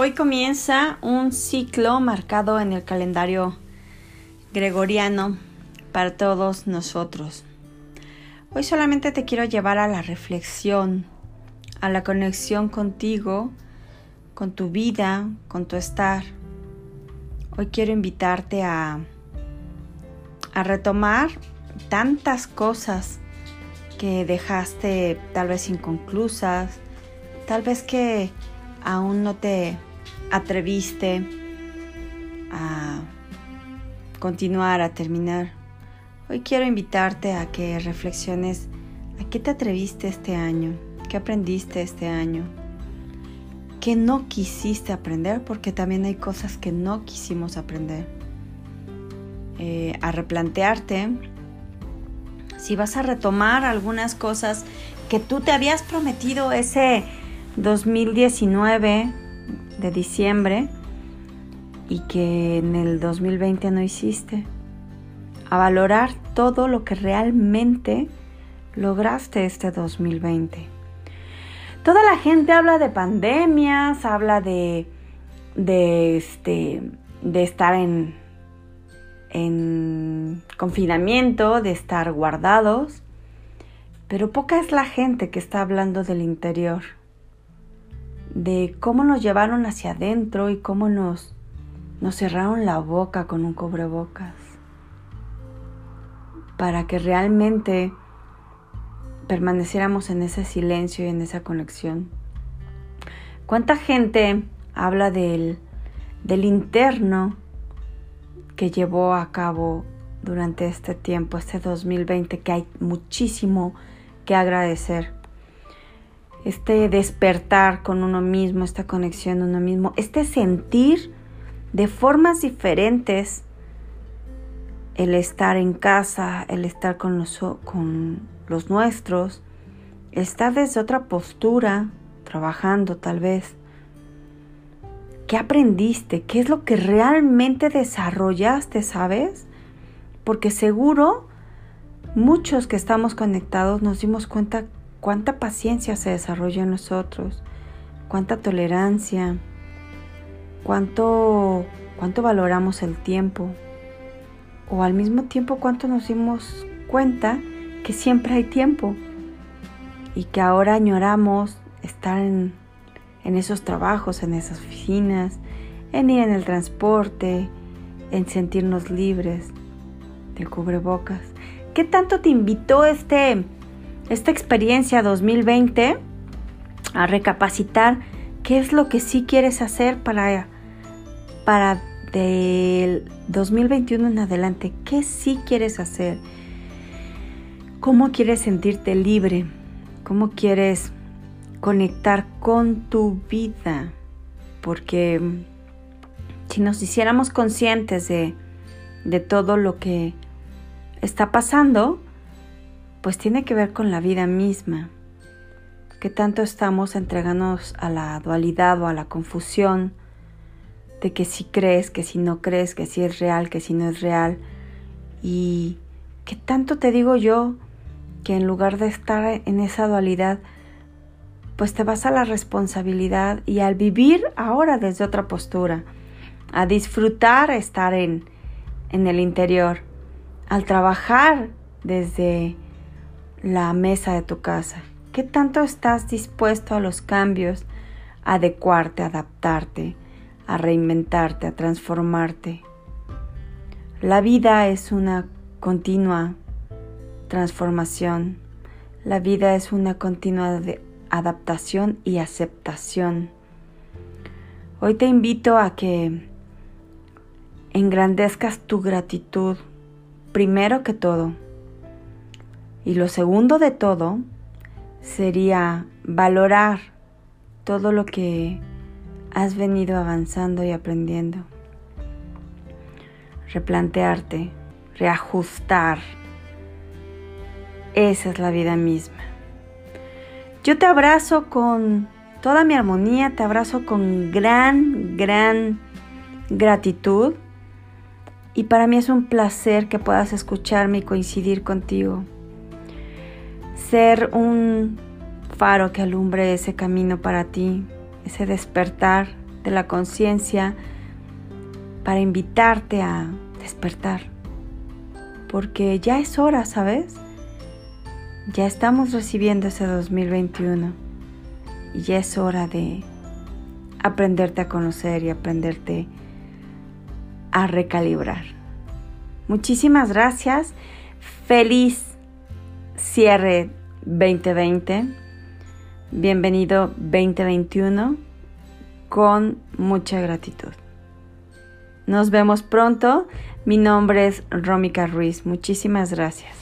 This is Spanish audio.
Hoy comienza un ciclo marcado en el calendario gregoriano para todos nosotros. Hoy solamente te quiero llevar a la reflexión, a la conexión contigo, con tu vida, con tu estar. Hoy quiero invitarte a, a retomar tantas cosas que dejaste tal vez inconclusas, tal vez que aún no te atreviste a continuar, a terminar. Hoy quiero invitarte a que reflexiones a qué te atreviste este año, qué aprendiste este año, qué no quisiste aprender, porque también hay cosas que no quisimos aprender. Eh, a replantearte si vas a retomar algunas cosas que tú te habías prometido ese 2019 de diciembre y que en el 2020 no hiciste. A valorar todo lo que realmente lograste este 2020. Toda la gente habla de pandemias, habla de, de, este, de estar en, en confinamiento, de estar guardados, pero poca es la gente que está hablando del interior de cómo nos llevaron hacia adentro y cómo nos, nos cerraron la boca con un cubrebocas para que realmente permaneciéramos en ese silencio y en esa conexión. ¿Cuánta gente habla del, del interno que llevó a cabo durante este tiempo, este 2020, que hay muchísimo que agradecer? Este despertar con uno mismo, esta conexión uno mismo, este sentir de formas diferentes el estar en casa, el estar con los, con los nuestros, estar desde otra postura, trabajando tal vez. ¿Qué aprendiste? ¿Qué es lo que realmente desarrollaste, sabes? Porque seguro muchos que estamos conectados nos dimos cuenta cuánta paciencia se desarrolla en nosotros, cuánta tolerancia, cuánto, cuánto valoramos el tiempo, o al mismo tiempo cuánto nos dimos cuenta que siempre hay tiempo y que ahora añoramos estar en, en esos trabajos, en esas oficinas, en ir en el transporte, en sentirnos libres del cubrebocas. ¿Qué tanto te invitó este esta experiencia 2020 a recapacitar qué es lo que sí quieres hacer para, para del 2021 en adelante, qué sí quieres hacer, cómo quieres sentirte libre, cómo quieres conectar con tu vida, porque si nos hiciéramos conscientes de, de todo lo que está pasando, pues tiene que ver con la vida misma. Que tanto estamos entregándonos a la dualidad o a la confusión de que si crees, que si no crees, que si es real, que si no es real. Y que tanto te digo yo que en lugar de estar en esa dualidad, pues te vas a la responsabilidad y al vivir ahora desde otra postura, a disfrutar estar en, en el interior, al trabajar desde la mesa de tu casa? ¿Qué tanto estás dispuesto a los cambios, a adecuarte, a adaptarte, a reinventarte, a transformarte? La vida es una continua transformación. La vida es una continua adaptación y aceptación. Hoy te invito a que engrandezcas tu gratitud, primero que todo y lo segundo de todo sería valorar todo lo que has venido avanzando y aprendiendo. Replantearte, reajustar. Esa es la vida misma. Yo te abrazo con toda mi armonía, te abrazo con gran, gran gratitud. Y para mí es un placer que puedas escucharme y coincidir contigo ser un faro que alumbre ese camino para ti, ese despertar de la conciencia para invitarte a despertar. Porque ya es hora, ¿sabes? Ya estamos recibiendo ese 2021 y ya es hora de aprenderte a conocer y aprenderte a recalibrar. Muchísimas gracias. Feliz cierre 2020. Bienvenido 2021 con mucha gratitud. Nos vemos pronto. Mi nombre es Rómica Ruiz. Muchísimas gracias.